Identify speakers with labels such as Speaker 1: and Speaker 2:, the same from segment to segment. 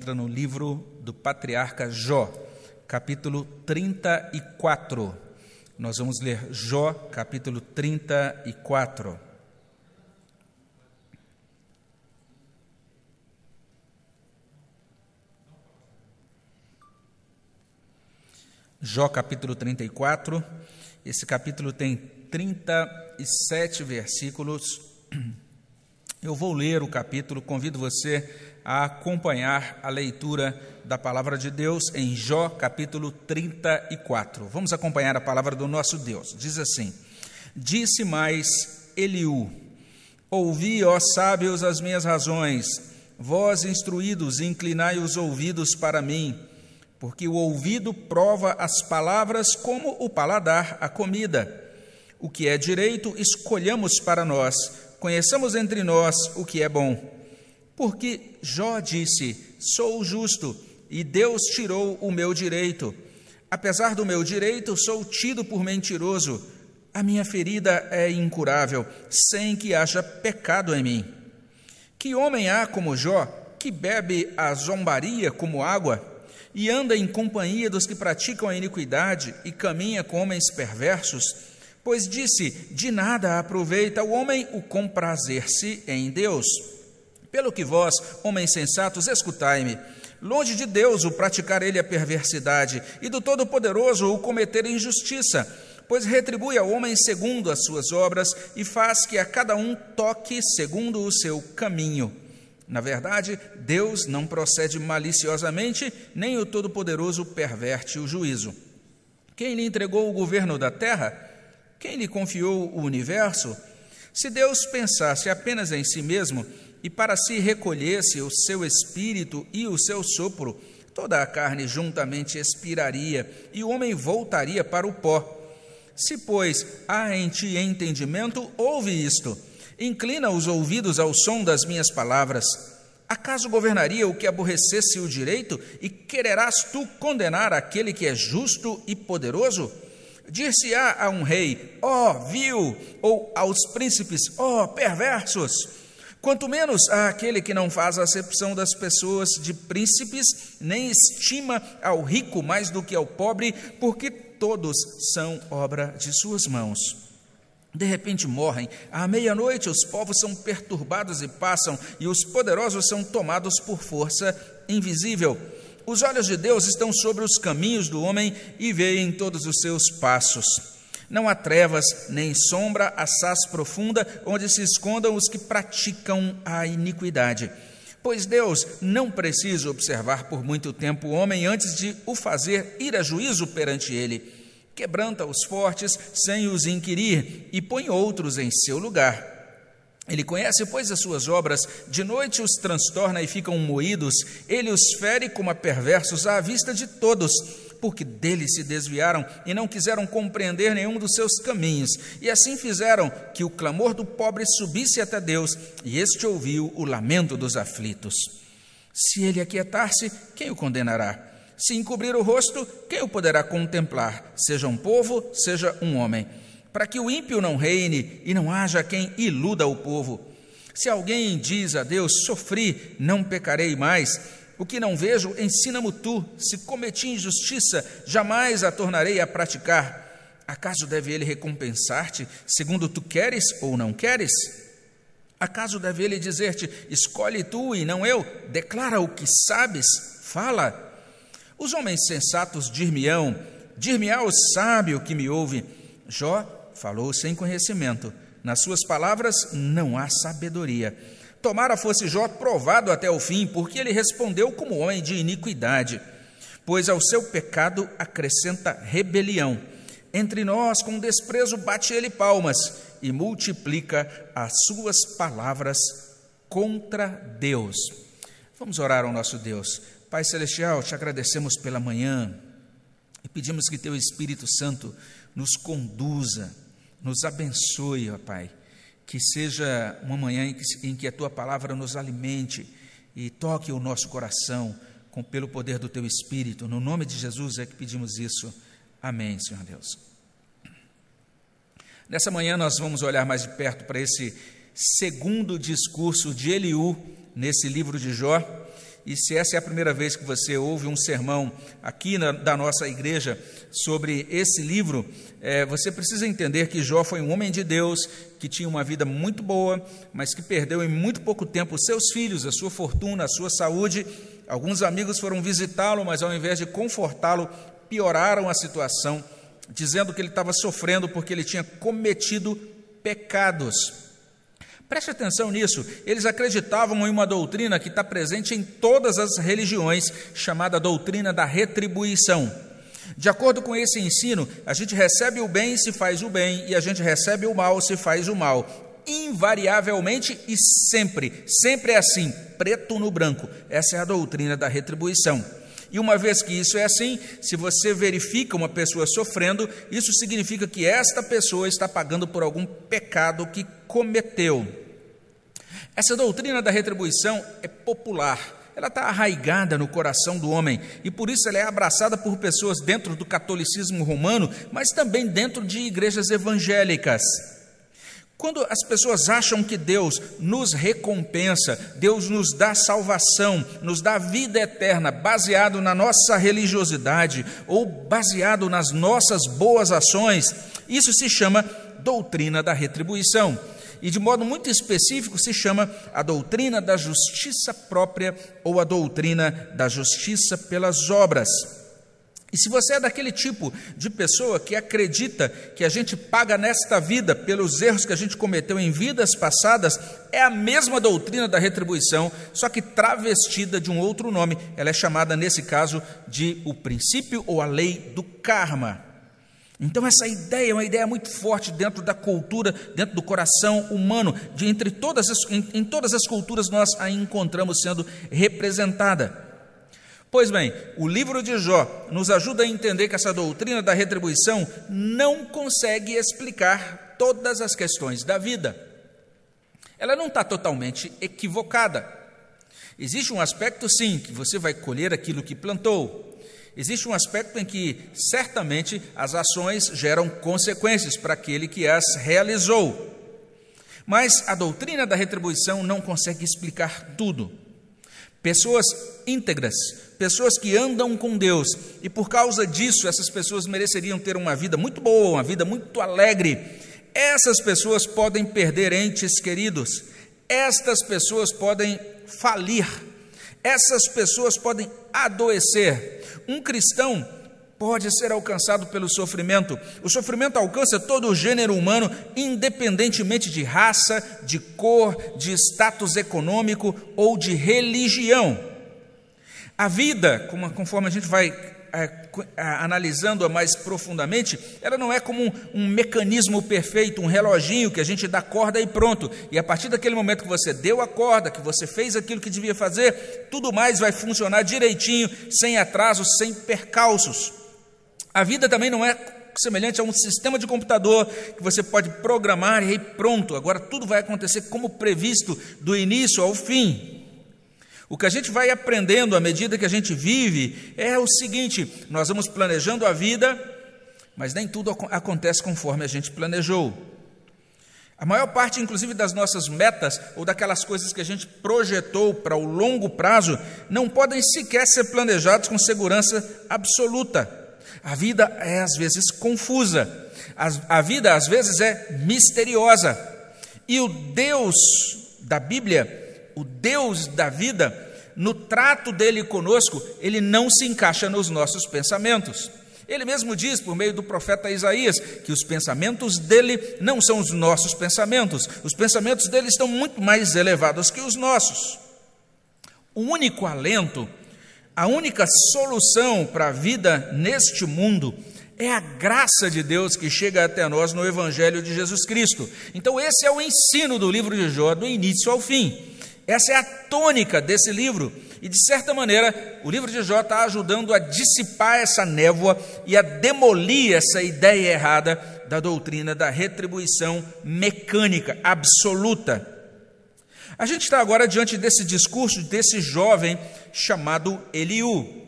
Speaker 1: encontra no livro do patriarca Jó, capítulo 34. Nós vamos ler Jó, capítulo 34. Jó, capítulo 34. Esse capítulo tem 37 versículos. Eu vou ler o capítulo, convido você a acompanhar a leitura da palavra de Deus em Jó, capítulo 34. Vamos acompanhar a palavra do nosso Deus. Diz assim: Disse mais Eliú: Ouvi, ó sábios, as minhas razões, vós instruídos, inclinai os ouvidos para mim, porque o ouvido prova as palavras como o paladar a comida. O que é direito, escolhamos para nós, conheçamos entre nós o que é bom porque Jó disse: Sou justo e Deus tirou o meu direito. Apesar do meu direito, sou tido por mentiroso. A minha ferida é incurável, sem que haja pecado em mim. Que homem há como Jó, que bebe a zombaria como água, e anda em companhia dos que praticam a iniquidade e caminha com homens perversos? Pois disse: De nada aproveita o homem o comprazer-se em Deus. Pelo que vós, homens sensatos, escutai-me. Longe de Deus o praticar ele a perversidade, e do Todo-Poderoso o cometer injustiça, pois retribui ao homem segundo as suas obras e faz que a cada um toque segundo o seu caminho. Na verdade, Deus não procede maliciosamente, nem o Todo-Poderoso perverte o juízo. Quem lhe entregou o governo da terra? Quem lhe confiou o universo? Se Deus pensasse apenas em si mesmo, e para si recolhesse o seu espírito e o seu sopro, toda a carne juntamente expiraria, e o homem voltaria para o pó. Se, pois, há em ti entendimento, ouve isto. Inclina os ouvidos ao som das minhas palavras. Acaso governaria o que aborrecesse o direito, e quererás tu condenar aquele que é justo e poderoso? Dir-se-á a um rei, ó oh, vil, ou aos príncipes, ó oh, perversos. Quanto menos aquele que não faz acepção das pessoas de príncipes, nem estima ao rico mais do que ao pobre, porque todos são obra de suas mãos. De repente morrem, à meia-noite os povos são perturbados e passam, e os poderosos são tomados por força invisível. Os olhos de Deus estão sobre os caminhos do homem e veem todos os seus passos. Não há trevas nem sombra assaz profunda onde se escondam os que praticam a iniquidade. Pois Deus não precisa observar por muito tempo o homem antes de o fazer ir a juízo perante ele. Quebranta os fortes sem os inquirir e põe outros em seu lugar. Ele conhece, pois, as suas obras, de noite os transtorna e ficam moídos, ele os fere como a perversos à vista de todos porque dele se desviaram e não quiseram compreender nenhum dos seus caminhos, e assim fizeram que o clamor do pobre subisse até Deus, e este ouviu o lamento dos aflitos. Se ele aquietar-se, quem o condenará? Se encobrir o rosto, quem o poderá contemplar, seja um povo, seja um homem? Para que o ímpio não reine e não haja quem iluda o povo. Se alguém diz a Deus: Sofri, não pecarei mais, o que não vejo, ensina-me tu. Se cometi injustiça, jamais a tornarei a praticar. Acaso deve ele recompensar-te, segundo tu queres ou não queres? Acaso deve ele dizer-te: escolhe tu e não eu? Declara o que sabes, fala. Os homens sensatos dir-me-ão, dir-me-á o sábio que me ouve. Jó falou sem conhecimento, nas suas palavras não há sabedoria. Tomara fosse Jó provado até o fim, porque ele respondeu como homem de iniquidade, pois ao seu pecado acrescenta rebelião. Entre nós, com desprezo, bate ele palmas e multiplica as suas palavras contra Deus. Vamos orar ao nosso Deus. Pai Celestial, te agradecemos pela manhã e pedimos que Teu Espírito Santo nos conduza, nos abençoe, ó Pai que seja uma manhã em que, em que a tua palavra nos alimente e toque o nosso coração com pelo poder do teu espírito. No nome de Jesus é que pedimos isso. Amém, Senhor Deus. Nessa manhã nós vamos olhar mais de perto para esse segundo discurso de Eliú nesse livro de Jó. E se essa é a primeira vez que você ouve um sermão aqui na, da nossa igreja sobre esse livro, é, você precisa entender que Jó foi um homem de Deus que tinha uma vida muito boa, mas que perdeu em muito pouco tempo seus filhos, a sua fortuna, a sua saúde. Alguns amigos foram visitá-lo, mas ao invés de confortá-lo, pioraram a situação, dizendo que ele estava sofrendo porque ele tinha cometido pecados. Preste atenção nisso. Eles acreditavam em uma doutrina que está presente em todas as religiões, chamada doutrina da retribuição. De acordo com esse ensino, a gente recebe o bem se faz o bem e a gente recebe o mal se faz o mal. Invariavelmente e sempre, sempre é assim, preto no branco. Essa é a doutrina da retribuição. E uma vez que isso é assim, se você verifica uma pessoa sofrendo, isso significa que esta pessoa está pagando por algum pecado que cometeu. Essa doutrina da retribuição é popular, ela está arraigada no coração do homem. E por isso ela é abraçada por pessoas dentro do catolicismo romano, mas também dentro de igrejas evangélicas. Quando as pessoas acham que Deus nos recompensa, Deus nos dá salvação, nos dá vida eterna, baseado na nossa religiosidade ou baseado nas nossas boas ações, isso se chama doutrina da retribuição e de modo muito específico se chama a doutrina da justiça própria ou a doutrina da justiça pelas obras. E se você é daquele tipo de pessoa que acredita que a gente paga nesta vida pelos erros que a gente cometeu em vidas passadas, é a mesma doutrina da retribuição, só que travestida de um outro nome. Ela é chamada, nesse caso, de o princípio ou a lei do karma. Então, essa ideia é uma ideia muito forte dentro da cultura, dentro do coração humano. De entre todas as, em, em todas as culturas nós a encontramos sendo representada. Pois bem, o livro de Jó nos ajuda a entender que essa doutrina da retribuição não consegue explicar todas as questões da vida. Ela não está totalmente equivocada. Existe um aspecto, sim, que você vai colher aquilo que plantou. Existe um aspecto em que certamente as ações geram consequências para aquele que as realizou. Mas a doutrina da retribuição não consegue explicar tudo. Pessoas íntegras, pessoas que andam com Deus, e por causa disso essas pessoas mereceriam ter uma vida muito boa, uma vida muito alegre. Essas pessoas podem perder entes queridos, estas pessoas podem falir, essas pessoas podem adoecer, um cristão pode ser alcançado pelo sofrimento. O sofrimento alcança todo o gênero humano, independentemente de raça, de cor, de status econômico ou de religião. A vida, conforme a gente vai analisando-a mais profundamente, ela não é como um, um, mecanismo perfeito, um reloginho que a gente dá corda e pronto. E a partir daquele momento que você deu a corda, que você fez aquilo que devia fazer, tudo mais vai funcionar direitinho, sem atrasos, sem percalços. A vida também não é semelhante a um sistema de computador que você pode programar e aí pronto, agora tudo vai acontecer como previsto, do início ao fim. O que a gente vai aprendendo à medida que a gente vive é o seguinte: nós vamos planejando a vida, mas nem tudo acontece conforme a gente planejou. A maior parte, inclusive, das nossas metas ou daquelas coisas que a gente projetou para o longo prazo, não podem sequer ser planejados com segurança absoluta. A vida é às vezes confusa, a vida às vezes é misteriosa. E o Deus da Bíblia o Deus da vida, no trato dele conosco, ele não se encaixa nos nossos pensamentos. Ele mesmo diz, por meio do profeta Isaías, que os pensamentos dele não são os nossos pensamentos, os pensamentos dele estão muito mais elevados que os nossos. O único alento, a única solução para a vida neste mundo é a graça de Deus que chega até nós no Evangelho de Jesus Cristo. Então, esse é o ensino do livro de Jó, do início ao fim. Essa é a tônica desse livro. E, de certa maneira, o livro de Jó está ajudando a dissipar essa névoa e a demolir essa ideia errada da doutrina da retribuição mecânica, absoluta. A gente está agora diante desse discurso desse jovem chamado Eliú.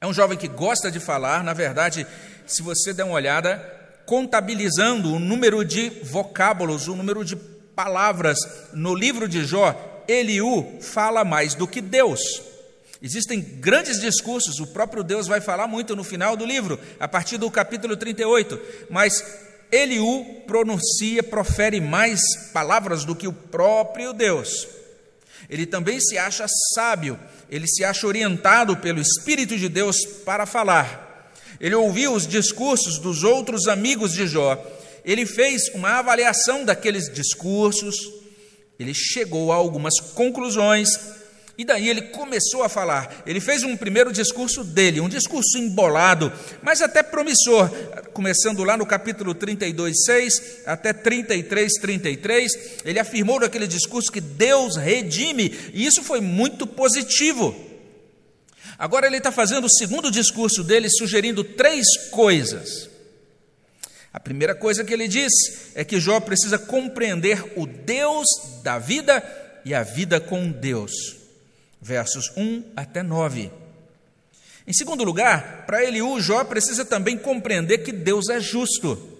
Speaker 1: É um jovem que gosta de falar, na verdade, se você der uma olhada, contabilizando o número de vocábulos, o número de palavras no livro de Jó, Eliú fala mais do que Deus. Existem grandes discursos, o próprio Deus vai falar muito no final do livro, a partir do capítulo 38, mas Eliú pronuncia, profere mais palavras do que o próprio Deus. Ele também se acha sábio, ele se acha orientado pelo Espírito de Deus para falar. Ele ouviu os discursos dos outros amigos de Jó, ele fez uma avaliação daqueles discursos, ele chegou a algumas conclusões e daí ele começou a falar. Ele fez um primeiro discurso dele, um discurso embolado, mas até promissor, começando lá no capítulo 32, 6 até 33, 33. Ele afirmou naquele discurso que Deus redime, e isso foi muito positivo. Agora ele está fazendo o segundo discurso dele, sugerindo três coisas. A primeira coisa que ele diz é que Jó precisa compreender o Deus da vida e a vida com Deus versos 1 até 9. Em segundo lugar, para Eliú, Jó precisa também compreender que Deus é justo.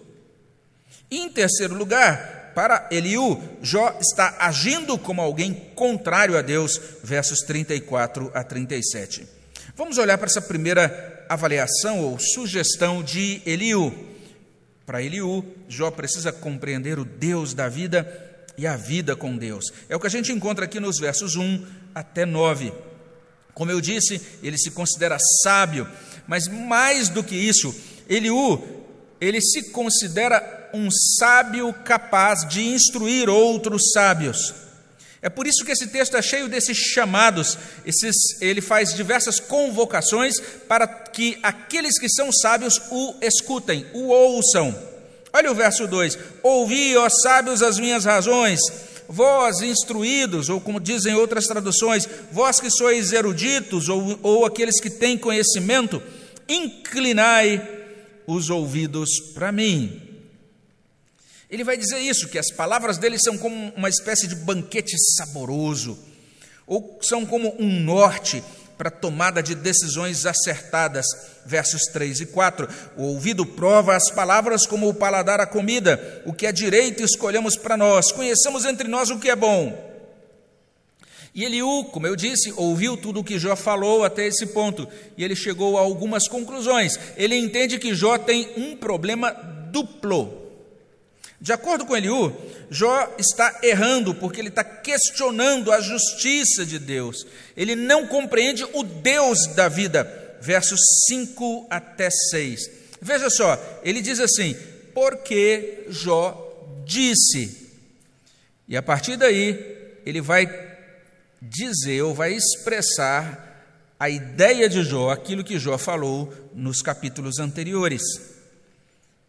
Speaker 1: E em terceiro lugar, para Eliú, Jó está agindo como alguém contrário a Deus, versos 34 a 37. Vamos olhar para essa primeira avaliação ou sugestão de Eliú. Para Eliú, Jó precisa compreender o Deus da vida e a vida com Deus. É o que a gente encontra aqui nos versos 1 até 9. Como eu disse, ele se considera sábio, mas mais do que isso, Eliú, ele se considera um sábio capaz de instruir outros sábios. É por isso que esse texto é cheio desses chamados, esses, ele faz diversas convocações para que aqueles que são sábios o escutem, o ouçam. Olha o verso 2: Ouvi, ó sábios, as minhas razões, vós instruídos, ou como dizem outras traduções, vós que sois eruditos, ou, ou aqueles que têm conhecimento, inclinai os ouvidos para mim. Ele vai dizer isso, que as palavras dele são como uma espécie de banquete saboroso, ou são como um norte para tomada de decisões acertadas. Versos 3 e 4. O ouvido prova as palavras como o paladar a comida. O que é direito escolhemos para nós. Conheçamos entre nós o que é bom. E Eliú, como eu disse, ouviu tudo o que Jó falou até esse ponto, e ele chegou a algumas conclusões. Ele entende que Jó tem um problema duplo. De acordo com Eliú, Jó está errando porque ele está questionando a justiça de Deus. Ele não compreende o Deus da vida. Versos 5 até 6. Veja só, ele diz assim: porque Jó disse. E a partir daí, ele vai dizer ou vai expressar a ideia de Jó, aquilo que Jó falou nos capítulos anteriores.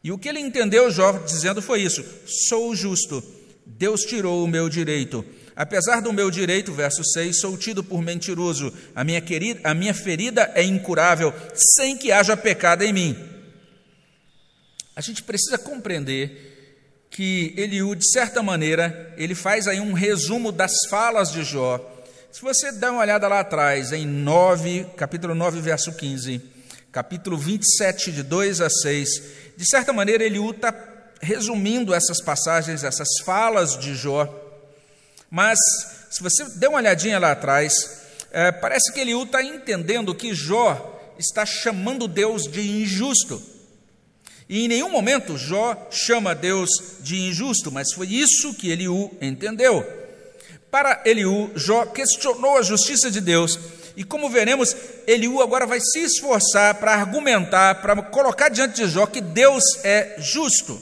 Speaker 1: E o que ele entendeu, Jó, dizendo foi isso: sou justo, Deus tirou o meu direito. Apesar do meu direito, verso 6, sou tido por mentiroso, a minha, querida, a minha ferida é incurável, sem que haja pecado em mim. A gente precisa compreender que Eliú, de certa maneira, ele faz aí um resumo das falas de Jó. Se você der uma olhada lá atrás, em 9, capítulo 9, verso 15, capítulo 27, de 2 a 6, de certa maneira, Eliú está resumindo essas passagens, essas falas de Jó. Mas, se você der uma olhadinha lá atrás, é, parece que Eliú está entendendo que Jó está chamando Deus de injusto. E em nenhum momento Jó chama Deus de injusto, mas foi isso que Eliú entendeu. Para Eliú, Jó questionou a justiça de Deus e como veremos, Eliú agora vai se esforçar para argumentar, para colocar diante de Jó que Deus é justo.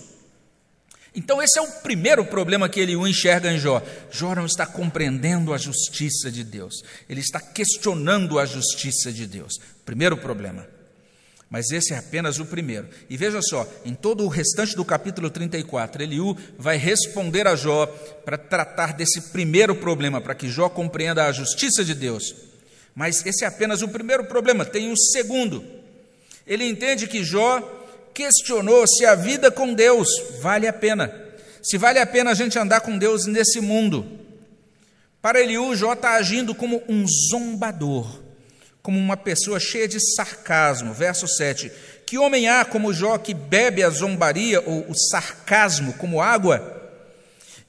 Speaker 1: Então, esse é o primeiro problema que Eliú enxerga em Jó. Jó não está compreendendo a justiça de Deus, ele está questionando a justiça de Deus. Primeiro problema. Mas esse é apenas o primeiro. E veja só, em todo o restante do capítulo 34, Eliú vai responder a Jó para tratar desse primeiro problema, para que Jó compreenda a justiça de Deus. Mas esse é apenas o primeiro problema, tem um segundo. Ele entende que Jó questionou se a vida com Deus vale a pena, se vale a pena a gente andar com Deus nesse mundo. Para Eliú, Jó está agindo como um zombador, como uma pessoa cheia de sarcasmo. Verso 7: Que homem há como Jó que bebe a zombaria ou o sarcasmo como água?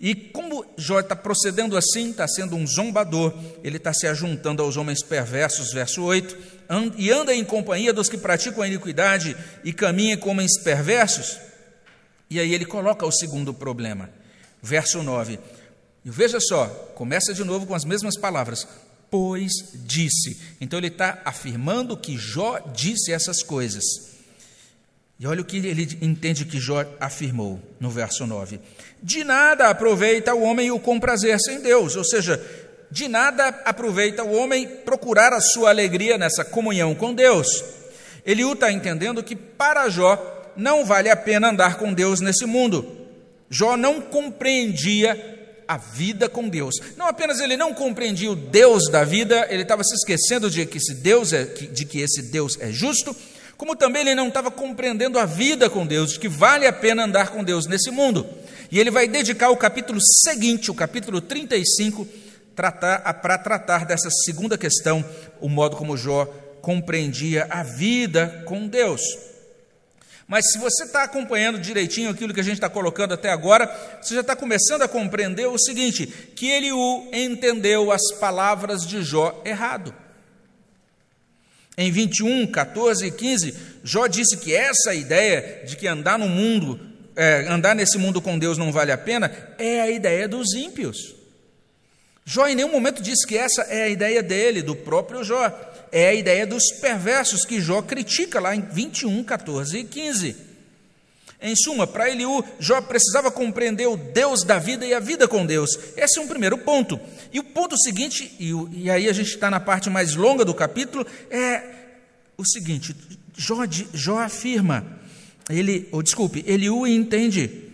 Speaker 1: E como Jó está procedendo assim, está sendo um zombador, ele está se ajuntando aos homens perversos, verso 8, e anda em companhia dos que praticam a iniquidade e caminha com homens perversos. E aí ele coloca o segundo problema, verso 9. E veja só, começa de novo com as mesmas palavras, pois disse. Então ele está afirmando que Jó disse essas coisas. E olha o que ele entende que Jó afirmou no verso 9: De nada aproveita o homem o comprazer sem Deus, ou seja, de nada aproveita o homem procurar a sua alegria nessa comunhão com Deus. Eliú está entendendo que para Jó não vale a pena andar com Deus nesse mundo. Jó não compreendia a vida com Deus. Não apenas ele não compreendia o Deus da vida, ele estava se esquecendo de que esse Deus é, de que esse Deus é justo, como também ele não estava compreendendo a vida com Deus, de que vale a pena andar com Deus nesse mundo. E ele vai dedicar o capítulo seguinte, o capítulo 35, tratar, para tratar dessa segunda questão, o modo como Jó compreendia a vida com Deus. Mas se você está acompanhando direitinho aquilo que a gente está colocando até agora, você já está começando a compreender o seguinte: que ele o entendeu as palavras de Jó errado. Em 21, 14 e 15, Jó disse que essa ideia de que andar no mundo, é, andar nesse mundo com Deus não vale a pena, é a ideia dos ímpios. Jó em nenhum momento disse que essa é a ideia dele, do próprio Jó. É a ideia dos perversos que Jó critica lá em 21, 14 e 15. Em suma, para Eliú, Jó precisava compreender o Deus da vida e a vida com Deus. Esse é um primeiro ponto. E o ponto seguinte, e, aí a gente está na parte mais longa do capítulo, é o seguinte: Jó, Jó afirma, ele, ou desculpe, Eliú entende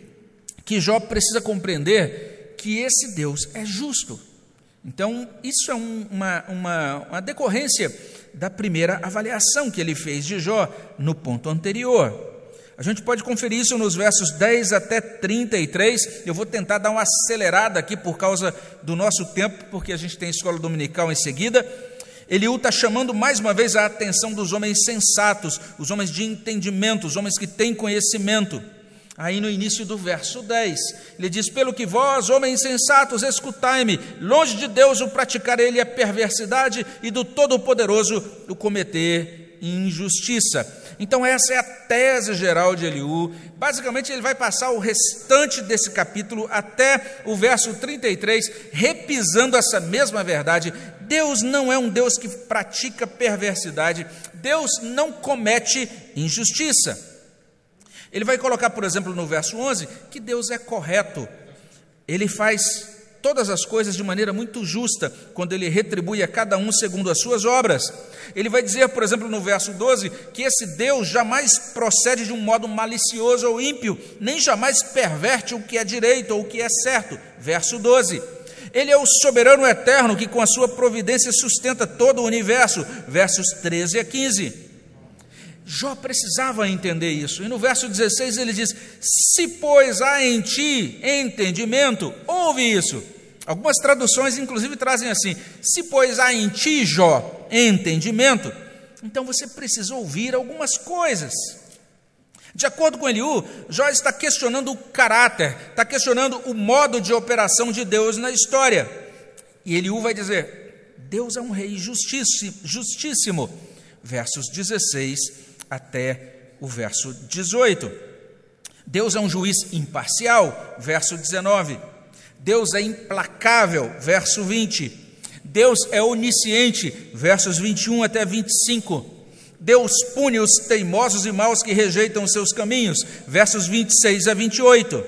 Speaker 1: que Jó precisa compreender que esse Deus é justo. Então, isso é um, uma, uma, uma decorrência da primeira avaliação que ele fez de Jó no ponto anterior. A gente pode conferir isso nos versos 10 até 33. Eu vou tentar dar uma acelerada aqui por causa do nosso tempo, porque a gente tem escola dominical em seguida. Eliú está chamando mais uma vez a atenção dos homens sensatos, os homens de entendimento, os homens que têm conhecimento. Aí no início do verso 10, ele diz: Pelo que vós, homens sensatos, escutai-me, longe de Deus o praticar ele a perversidade e do Todo-Poderoso o cometer injustiça. Então, essa é a tese geral de Eliú. Basicamente, ele vai passar o restante desse capítulo até o verso 33, repisando essa mesma verdade. Deus não é um Deus que pratica perversidade, Deus não comete injustiça. Ele vai colocar, por exemplo, no verso 11, que Deus é correto, ele faz todas as coisas de maneira muito justa, quando ele retribui a cada um segundo as suas obras. Ele vai dizer, por exemplo, no verso 12, que esse Deus jamais procede de um modo malicioso ou ímpio, nem jamais perverte o que é direito ou o que é certo. Verso 12. Ele é o soberano eterno que, com a sua providência, sustenta todo o universo. Versos 13 a 15. Jó precisava entender isso. E no verso 16 ele diz: Se, pois, há em ti entendimento, ouve isso. Algumas traduções, inclusive, trazem assim: se pois há em ti, Jó, entendimento, então você precisa ouvir algumas coisas. De acordo com Eliú, Jó está questionando o caráter, está questionando o modo de operação de Deus na história. E Eliú vai dizer: Deus é um rei justíssimo. Versos 16 até o verso 18. Deus é um juiz imparcial. Verso 19. Deus é implacável, verso 20. Deus é onisciente, versos 21 até 25. Deus pune os teimosos e maus que rejeitam os seus caminhos, versos 26 a 28.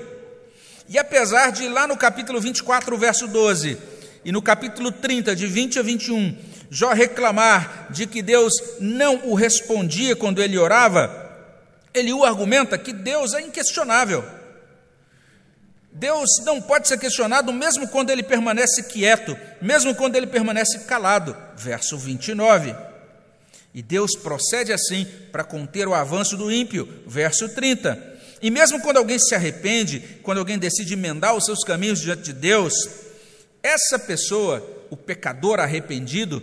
Speaker 1: E apesar de lá no capítulo 24, verso 12, e no capítulo 30, de 20 a 21, Jó reclamar de que Deus não o respondia quando ele orava, ele o argumenta que Deus é inquestionável. Deus não pode ser questionado mesmo quando ele permanece quieto, mesmo quando ele permanece calado. Verso 29. E Deus procede assim para conter o avanço do ímpio. Verso 30. E mesmo quando alguém se arrepende, quando alguém decide emendar os seus caminhos diante de Deus, essa pessoa, o pecador arrependido,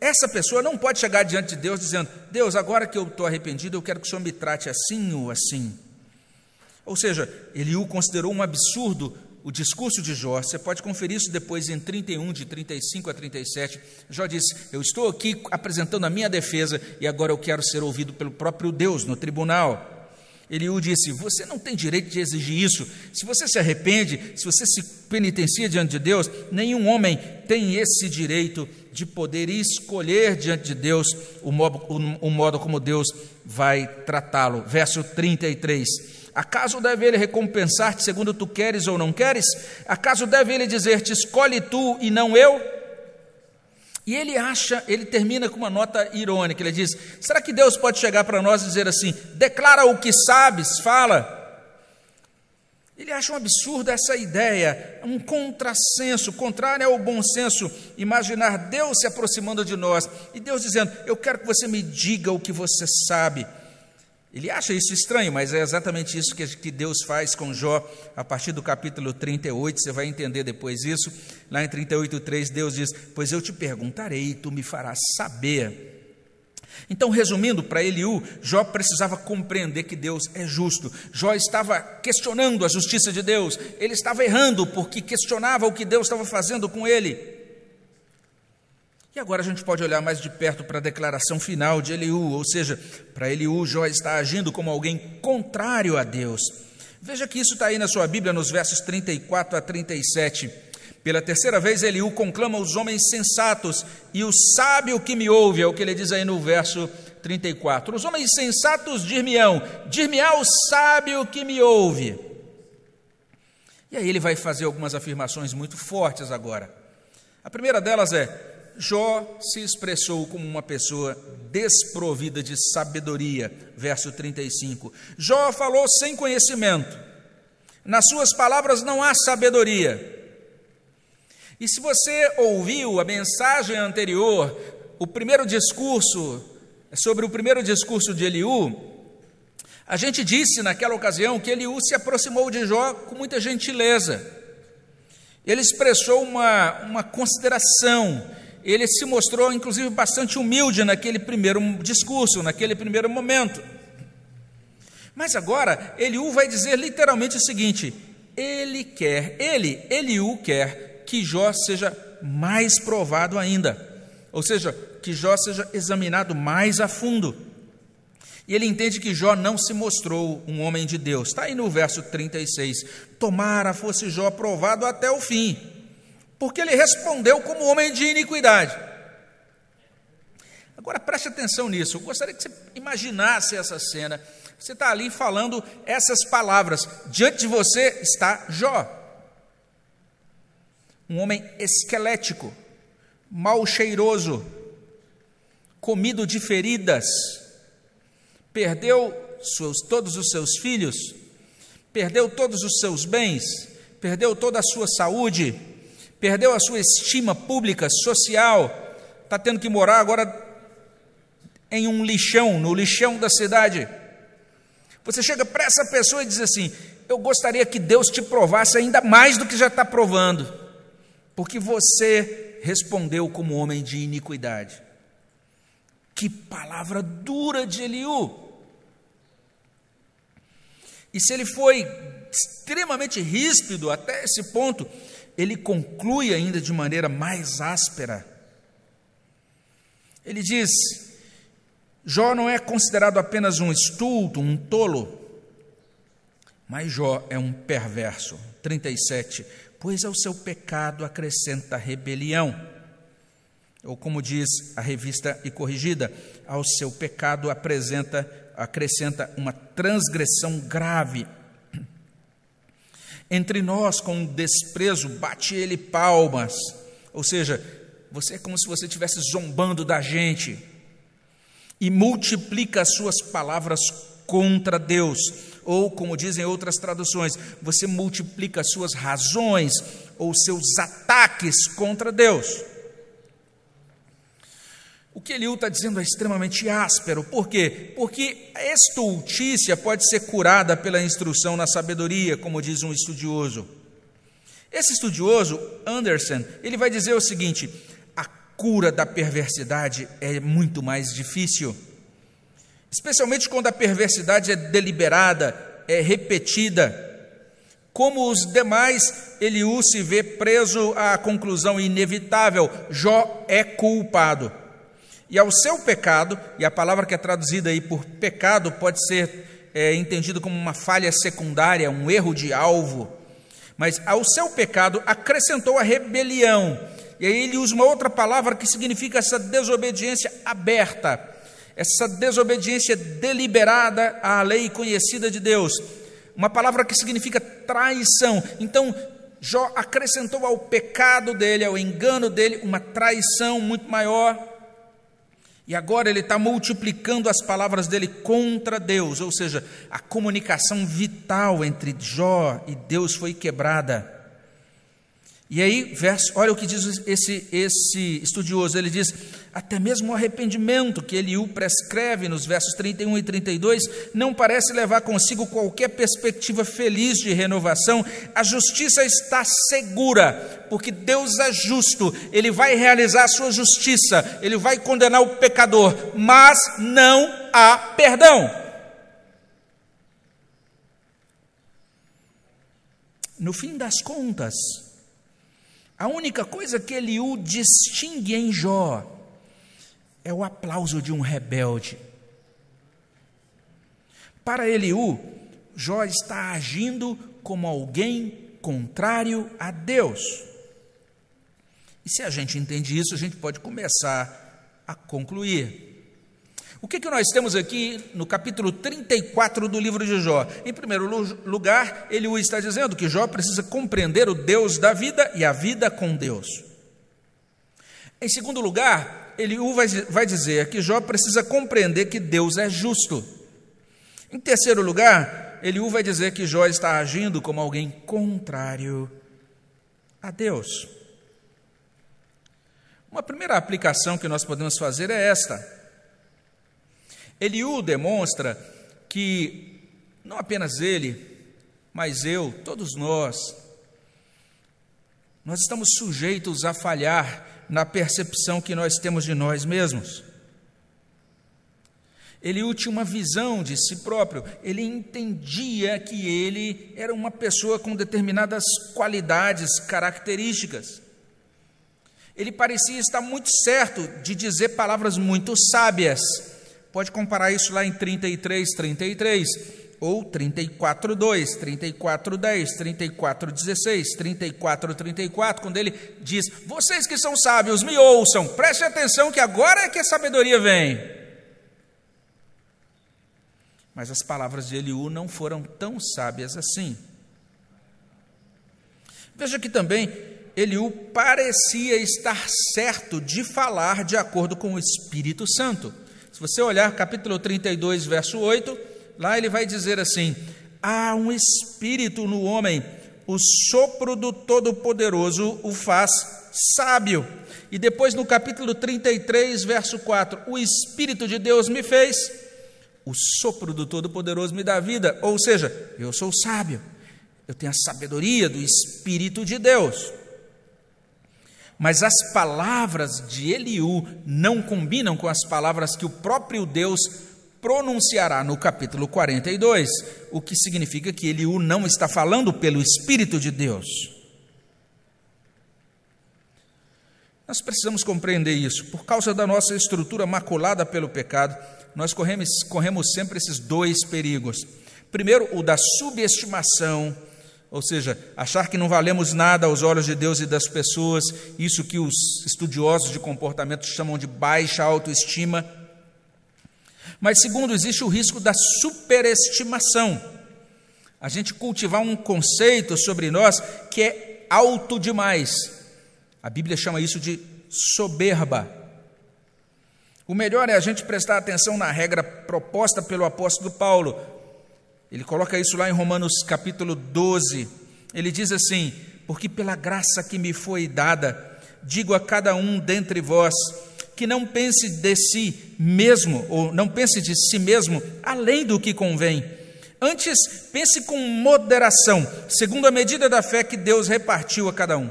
Speaker 1: essa pessoa não pode chegar diante de Deus dizendo: Deus, agora que eu estou arrependido, eu quero que o Senhor me trate assim ou assim. Ou seja, Eliú considerou um absurdo o discurso de Jó, você pode conferir isso depois em 31, de 35 a 37. Jó disse: Eu estou aqui apresentando a minha defesa e agora eu quero ser ouvido pelo próprio Deus no tribunal. Eliú disse: Você não tem direito de exigir isso. Se você se arrepende, se você se penitencia diante de Deus, nenhum homem tem esse direito de poder escolher diante de Deus o modo, o, o modo como Deus vai tratá-lo. Verso 33. Acaso deve ele recompensar-te segundo tu queres ou não queres? Acaso deve ele dizer-te: Escolhe tu e não eu? E ele acha, ele termina com uma nota irônica, ele diz: será que Deus pode chegar para nós e dizer assim: declara o que sabes, fala? Ele acha um absurdo essa ideia, um contrassenso, contrário ao bom senso, imaginar Deus se aproximando de nós e Deus dizendo: Eu quero que você me diga o que você sabe. Ele acha isso estranho, mas é exatamente isso que Deus faz com Jó a partir do capítulo 38, você vai entender depois isso. Lá em 38,3, Deus diz: Pois eu te perguntarei tu me farás saber. Então, resumindo, para Eliú, Jó precisava compreender que Deus é justo. Jó estava questionando a justiça de Deus, ele estava errando porque questionava o que Deus estava fazendo com ele. E agora a gente pode olhar mais de perto para a declaração final de Eliú, ou seja, para Eliú, Jó está agindo como alguém contrário a Deus. Veja que isso está aí na sua Bíblia, nos versos 34 a 37. Pela terceira vez, Eliú conclama os homens sensatos e o sábio que me ouve, é o que ele diz aí no verso 34. Os homens sensatos dir-me-ão, dir-me o sábio que me ouve. E aí ele vai fazer algumas afirmações muito fortes agora. A primeira delas é: Jó se expressou como uma pessoa desprovida de sabedoria, verso 35. Jó falou sem conhecimento, nas suas palavras não há sabedoria. E se você ouviu a mensagem anterior, o primeiro discurso, sobre o primeiro discurso de Eliú, a gente disse naquela ocasião que Eliú se aproximou de Jó com muita gentileza. Ele expressou uma, uma consideração, ele se mostrou, inclusive, bastante humilde naquele primeiro discurso, naquele primeiro momento. Mas agora, Eliú vai dizer literalmente o seguinte: ele quer, ele, Eliú quer que Jó seja mais provado ainda, ou seja, que Jó seja examinado mais a fundo. E ele entende que Jó não se mostrou um homem de Deus. Está aí no verso 36. Tomara fosse Jó provado até o fim porque ele respondeu como homem de iniquidade. Agora preste atenção nisso, eu gostaria que você imaginasse essa cena. Você está ali falando essas palavras, diante de você está Jó, um homem esquelético, mal cheiroso, comido de feridas, perdeu seus, todos os seus filhos, perdeu todos os seus bens, perdeu toda a sua saúde, perdeu a sua estima pública, social, está tendo que morar agora em um lixão, no lixão da cidade. Você chega para essa pessoa e diz assim: Eu gostaria que Deus te provasse ainda mais do que já está provando, porque você respondeu como homem de iniquidade. Que palavra dura de Eliú. E se ele foi extremamente ríspido até esse ponto, ele conclui ainda de maneira mais áspera. Ele diz: Jó não é considerado apenas um estulto, um tolo, mas Jó é um perverso. 37. Pois ao seu pecado acrescenta rebelião. Ou como diz a revista e corrigida, ao seu pecado apresenta, acrescenta uma transgressão grave entre nós, com desprezo, bate ele palmas. Ou seja, você é como se você estivesse zombando da gente. E multiplica as suas palavras contra Deus. Ou, como dizem outras traduções, você multiplica as suas razões ou seus ataques contra Deus. O que Eliú está dizendo é extremamente áspero. Por quê? Porque a estultícia pode ser curada pela instrução na sabedoria, como diz um estudioso. Esse estudioso, Anderson, ele vai dizer o seguinte: a cura da perversidade é muito mais difícil, especialmente quando a perversidade é deliberada, é repetida. Como os demais, Eliú se vê preso à conclusão inevitável: Jó é culpado. E ao seu pecado, e a palavra que é traduzida aí por pecado pode ser é, entendido como uma falha secundária, um erro de alvo, mas ao seu pecado acrescentou a rebelião. E aí ele usa uma outra palavra que significa essa desobediência aberta, essa desobediência deliberada à lei conhecida de Deus. Uma palavra que significa traição. Então, Jó acrescentou ao pecado dele, ao engano dele, uma traição muito maior. E agora ele está multiplicando as palavras dele contra Deus, ou seja, a comunicação vital entre Jó e Deus foi quebrada. E aí, verso, olha o que diz esse, esse estudioso, ele diz: até mesmo o arrependimento que Eliú prescreve nos versos 31 e 32 não parece levar consigo qualquer perspectiva feliz de renovação. A justiça está segura, porque Deus é justo, ele vai realizar a sua justiça, ele vai condenar o pecador, mas não há perdão. No fim das contas, a única coisa que Eliú distingue em Jó é o aplauso de um rebelde. Para Eliú, Jó está agindo como alguém contrário a Deus. E se a gente entende isso, a gente pode começar a concluir. O que, que nós temos aqui no capítulo 34 do livro de Jó? Em primeiro lugar, ele está dizendo que Jó precisa compreender o Deus da vida e a vida com Deus. Em segundo lugar, ele vai dizer que Jó precisa compreender que Deus é justo. Em terceiro lugar, Eliú vai dizer que Jó está agindo como alguém contrário a Deus. Uma primeira aplicação que nós podemos fazer é esta. Eliú demonstra que não apenas ele, mas eu, todos nós, nós estamos sujeitos a falhar na percepção que nós temos de nós mesmos. Eliú tinha uma visão de si próprio, ele entendia que ele era uma pessoa com determinadas qualidades, características. Ele parecia estar muito certo de dizer palavras muito sábias, Pode comparar isso lá em 33, 33, ou 34, 2, 34, 10, 34, 16, 34, 34, quando ele diz: Vocês que são sábios, me ouçam, prestem atenção que agora é que a sabedoria vem. Mas as palavras de Eliú não foram tão sábias assim. Veja que também Eliú parecia estar certo de falar de acordo com o Espírito Santo. Se você olhar capítulo 32, verso 8, lá ele vai dizer assim: há um espírito no homem, o sopro do Todo-Poderoso o faz sábio. E depois no capítulo 33, verso 4, o Espírito de Deus me fez, o sopro do Todo-Poderoso me dá vida, ou seja, eu sou sábio, eu tenho a sabedoria do Espírito de Deus. Mas as palavras de Eliú não combinam com as palavras que o próprio Deus pronunciará no capítulo 42, o que significa que Eliú não está falando pelo Espírito de Deus. Nós precisamos compreender isso. Por causa da nossa estrutura maculada pelo pecado, nós corremos, corremos sempre esses dois perigos. Primeiro, o da subestimação ou seja, achar que não valemos nada aos olhos de Deus e das pessoas, isso que os estudiosos de comportamento chamam de baixa autoestima. Mas, segundo, existe o risco da superestimação. A gente cultivar um conceito sobre nós que é alto demais. A Bíblia chama isso de soberba. O melhor é a gente prestar atenção na regra proposta pelo apóstolo Paulo, ele coloca isso lá em Romanos capítulo 12. Ele diz assim: Porque pela graça que me foi dada, digo a cada um dentre vós, que não pense de si mesmo, ou não pense de si mesmo além do que convém. Antes, pense com moderação, segundo a medida da fé que Deus repartiu a cada um.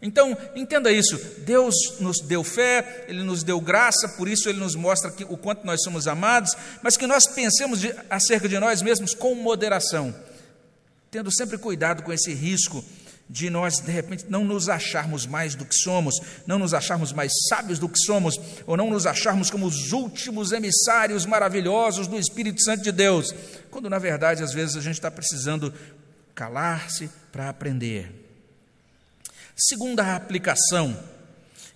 Speaker 1: Então, entenda isso: Deus nos deu fé, Ele nos deu graça, por isso Ele nos mostra que, o quanto nós somos amados, mas que nós pensemos de, acerca de nós mesmos com moderação. tendo sempre cuidado com esse risco de nós, de repente, não nos acharmos mais do que somos, não nos acharmos mais sábios do que somos, ou não nos acharmos como os últimos emissários maravilhosos do Espírito Santo de Deus, quando na verdade, às vezes, a gente está precisando calar-se para aprender. Segunda aplicação,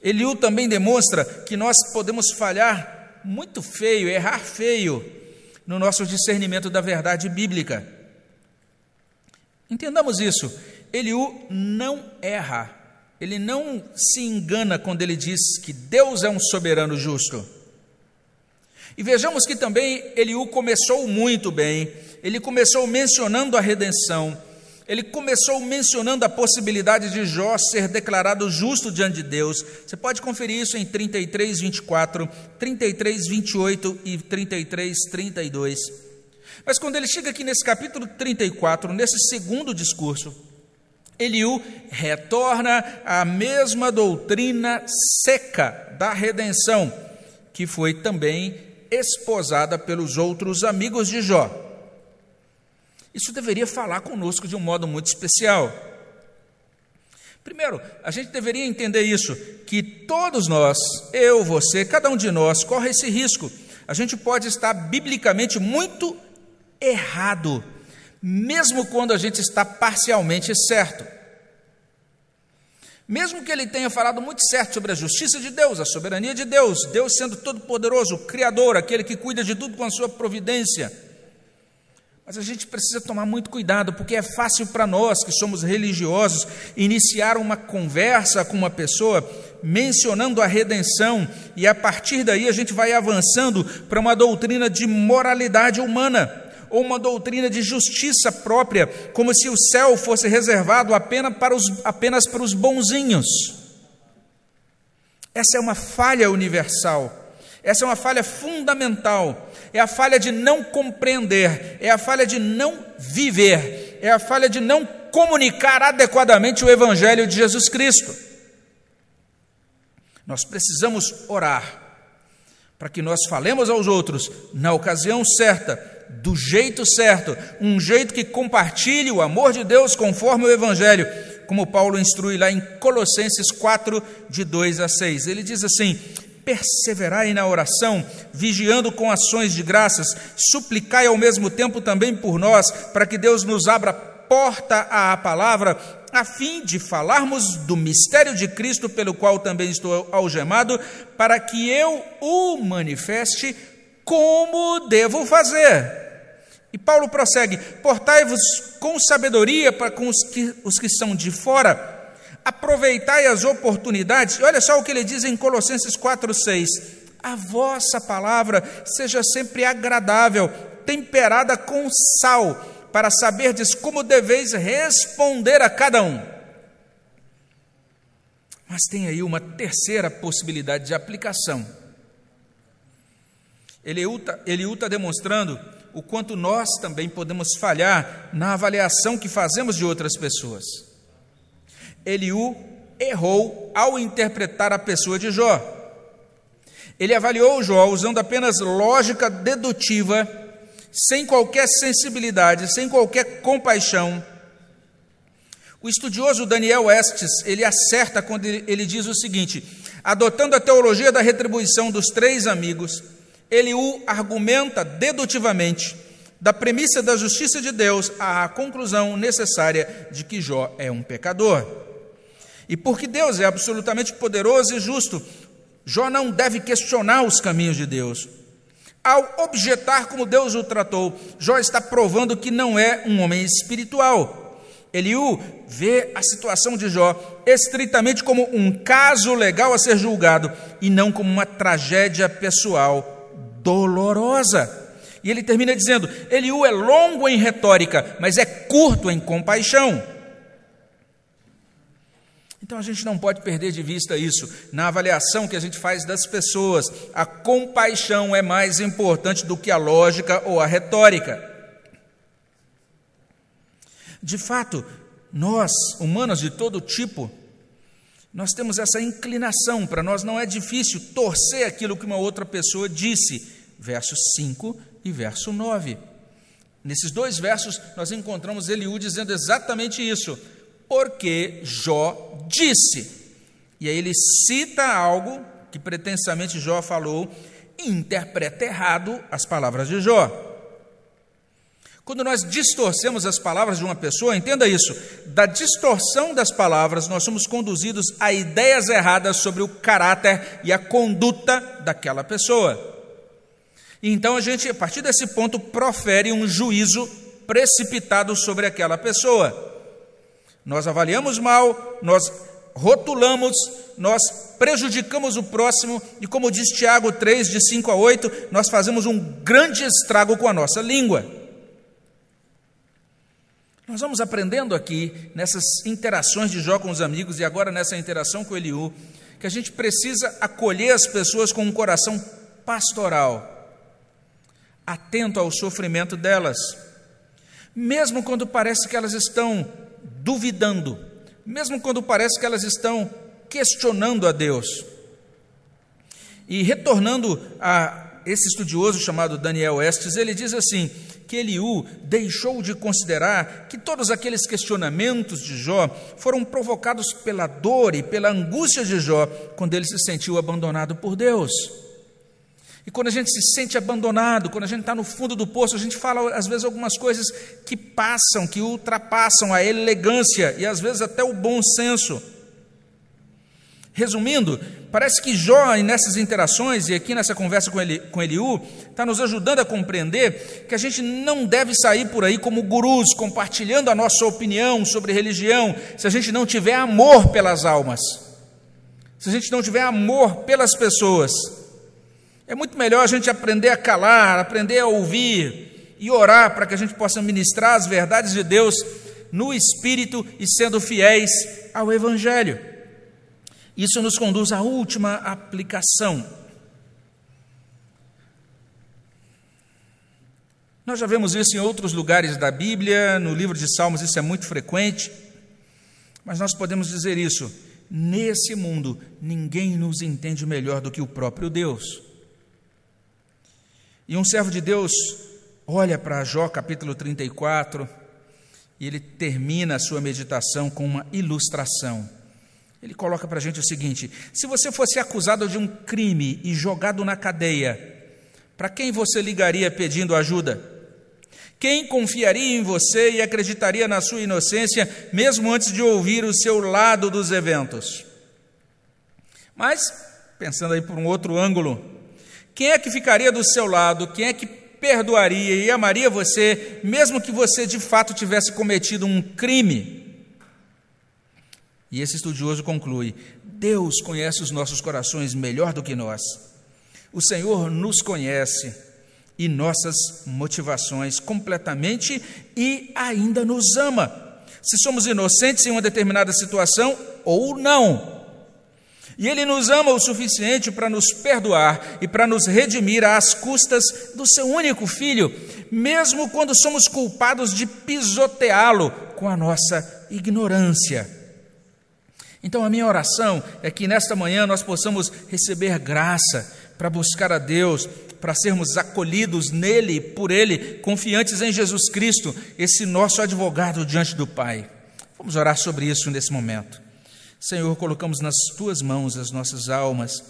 Speaker 1: Eliú também demonstra que nós podemos falhar muito feio, errar feio no nosso discernimento da verdade bíblica. Entendamos isso. Eliú não erra, ele não se engana quando ele diz que Deus é um soberano justo. E vejamos que também Eliú começou muito bem, ele começou mencionando a redenção, ele começou mencionando a possibilidade de Jó ser declarado justo diante de Deus. Você pode conferir isso em 33, 24, 33, 28 e 33, 32. Mas quando ele chega aqui nesse capítulo 34, nesse segundo discurso, Eliú retorna à mesma doutrina seca da redenção, que foi também esposada pelos outros amigos de Jó. Isso deveria falar conosco de um modo muito especial. Primeiro, a gente deveria entender isso, que todos nós, eu, você, cada um de nós, corre esse risco. A gente pode estar biblicamente muito errado mesmo quando a gente está parcialmente certo. Mesmo que ele tenha falado muito certo sobre a justiça de Deus, a soberania de Deus, Deus sendo todo-poderoso, Criador, aquele que cuida de tudo com a sua providência. Mas a gente precisa tomar muito cuidado, porque é fácil para nós que somos religiosos iniciar uma conversa com uma pessoa mencionando a redenção, e a partir daí a gente vai avançando para uma doutrina de moralidade humana ou uma doutrina de justiça própria, como se o céu fosse reservado apenas para os, apenas para os bonzinhos. Essa é uma falha universal. Essa é uma falha fundamental. É a falha de não compreender, é a falha de não viver, é a falha de não comunicar adequadamente o Evangelho de Jesus Cristo. Nós precisamos orar para que nós falemos aos outros na ocasião certa, do jeito certo, um jeito que compartilhe o amor de Deus conforme o Evangelho, como Paulo instrui lá em Colossenses 4, de 2 a 6. Ele diz assim: perseverai na oração, vigiando com ações de graças, suplicai ao mesmo tempo também por nós, para que Deus nos abra porta à palavra, a fim de falarmos do mistério de Cristo, pelo qual também estou algemado, para que eu o manifeste como devo fazer. E Paulo prossegue: Portai-vos com sabedoria para com os que, os que são de fora, aproveitai as oportunidades. E olha só o que ele diz em Colossenses 4,6: A vossa palavra seja sempre agradável, temperada com sal, para saberdes como deveis responder a cada um. Mas tem aí uma terceira possibilidade de aplicação. Eliú está demonstrando o quanto nós também podemos falhar na avaliação que fazemos de outras pessoas. Eliú errou ao interpretar a pessoa de Jó. Ele avaliou Jó usando apenas lógica dedutiva, sem qualquer sensibilidade, sem qualquer compaixão. O estudioso Daniel Estes, ele acerta quando ele diz o seguinte: adotando a teologia da retribuição dos três amigos, ele o argumenta dedutivamente da premissa da justiça de Deus à conclusão necessária de que Jó é um pecador. E porque Deus é absolutamente poderoso e justo, Jó não deve questionar os caminhos de Deus. Ao objetar como Deus o tratou, Jó está provando que não é um homem espiritual. Eliú vê a situação de Jó estritamente como um caso legal a ser julgado e não como uma tragédia pessoal dolorosa. E ele termina dizendo: Eliú é longo em retórica, mas é curto em compaixão. Então a gente não pode perder de vista isso. Na avaliação que a gente faz das pessoas, a compaixão é mais importante do que a lógica ou a retórica. De fato, nós, humanos de todo tipo, nós temos essa inclinação, para nós não é difícil torcer aquilo que uma outra pessoa disse. Verso 5 e verso 9. Nesses dois versos, nós encontramos Eliú dizendo exatamente isso, porque Jó disse. E aí ele cita algo que pretensamente Jó falou e interpreta errado as palavras de Jó. Quando nós distorcemos as palavras de uma pessoa, entenda isso: da distorção das palavras, nós somos conduzidos a ideias erradas sobre o caráter e a conduta daquela pessoa. Então a gente, a partir desse ponto, profere um juízo precipitado sobre aquela pessoa. Nós avaliamos mal, nós rotulamos, nós prejudicamos o próximo, e como diz Tiago 3, de 5 a 8, nós fazemos um grande estrago com a nossa língua. Nós vamos aprendendo aqui, nessas interações de Jó com os amigos e agora nessa interação com Eliú, que a gente precisa acolher as pessoas com um coração pastoral atento ao sofrimento delas, mesmo quando parece que elas estão duvidando, mesmo quando parece que elas estão questionando a Deus. E retornando a esse estudioso chamado Daniel Estes, ele diz assim: que Eliú deixou de considerar que todos aqueles questionamentos de Jó foram provocados pela dor e pela angústia de Jó quando ele se sentiu abandonado por Deus. E quando a gente se sente abandonado, quando a gente está no fundo do poço, a gente fala às vezes algumas coisas que passam, que ultrapassam a elegância e às vezes até o bom senso. Resumindo, parece que Jó, nessas interações e aqui nessa conversa com, Eli, com Eliú, está nos ajudando a compreender que a gente não deve sair por aí como gurus, compartilhando a nossa opinião sobre religião, se a gente não tiver amor pelas almas, se a gente não tiver amor pelas pessoas. É muito melhor a gente aprender a calar, aprender a ouvir e orar para que a gente possa ministrar as verdades de Deus no Espírito e sendo fiéis ao Evangelho. Isso nos conduz à última aplicação. Nós já vemos isso em outros lugares da Bíblia, no livro de Salmos isso é muito frequente, mas nós podemos dizer isso: nesse mundo ninguém nos entende melhor do que o próprio Deus. E um servo de Deus olha para Jó capítulo 34 e ele termina a sua meditação com uma ilustração. Ele coloca para a gente o seguinte: se você fosse acusado de um crime e jogado na cadeia, para quem você ligaria pedindo ajuda? Quem confiaria em você e acreditaria na sua inocência, mesmo antes de ouvir o seu lado dos eventos? Mas, pensando aí por um outro ângulo, quem é que ficaria do seu lado? Quem é que perdoaria e amaria você, mesmo que você de fato tivesse cometido um crime? E esse estudioso conclui: Deus conhece os nossos corações melhor do que nós. O Senhor nos conhece e nossas motivações completamente e ainda nos ama. Se somos inocentes em uma determinada situação ou não. E Ele nos ama o suficiente para nos perdoar e para nos redimir às custas do Seu único Filho, mesmo quando somos culpados de pisoteá-lo com a nossa ignorância. Então, a minha oração é que nesta manhã nós possamos receber graça para buscar a Deus, para sermos acolhidos nele, por Ele, confiantes em Jesus Cristo, esse nosso advogado diante do Pai. Vamos orar sobre isso nesse momento. Senhor, colocamos nas tuas mãos as nossas almas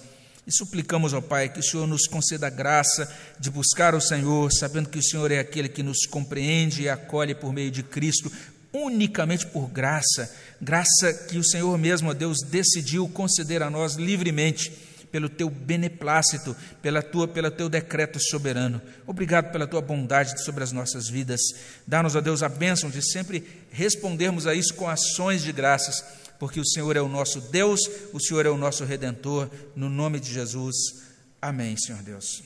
Speaker 1: e suplicamos ao Pai que o Senhor nos conceda a graça de buscar o Senhor, sabendo que o Senhor é aquele que nos compreende e acolhe por meio de Cristo, unicamente por graça, graça que o Senhor mesmo, ó Deus, decidiu conceder a nós livremente pelo teu beneplácito, pela tua, pelo teu decreto soberano. Obrigado pela tua bondade sobre as nossas vidas. Dá-nos, ó Deus, a bênção de sempre respondermos a isso com ações de graças porque o Senhor é o nosso Deus, o Senhor é o nosso redentor, no nome de Jesus. Amém, Senhor Deus.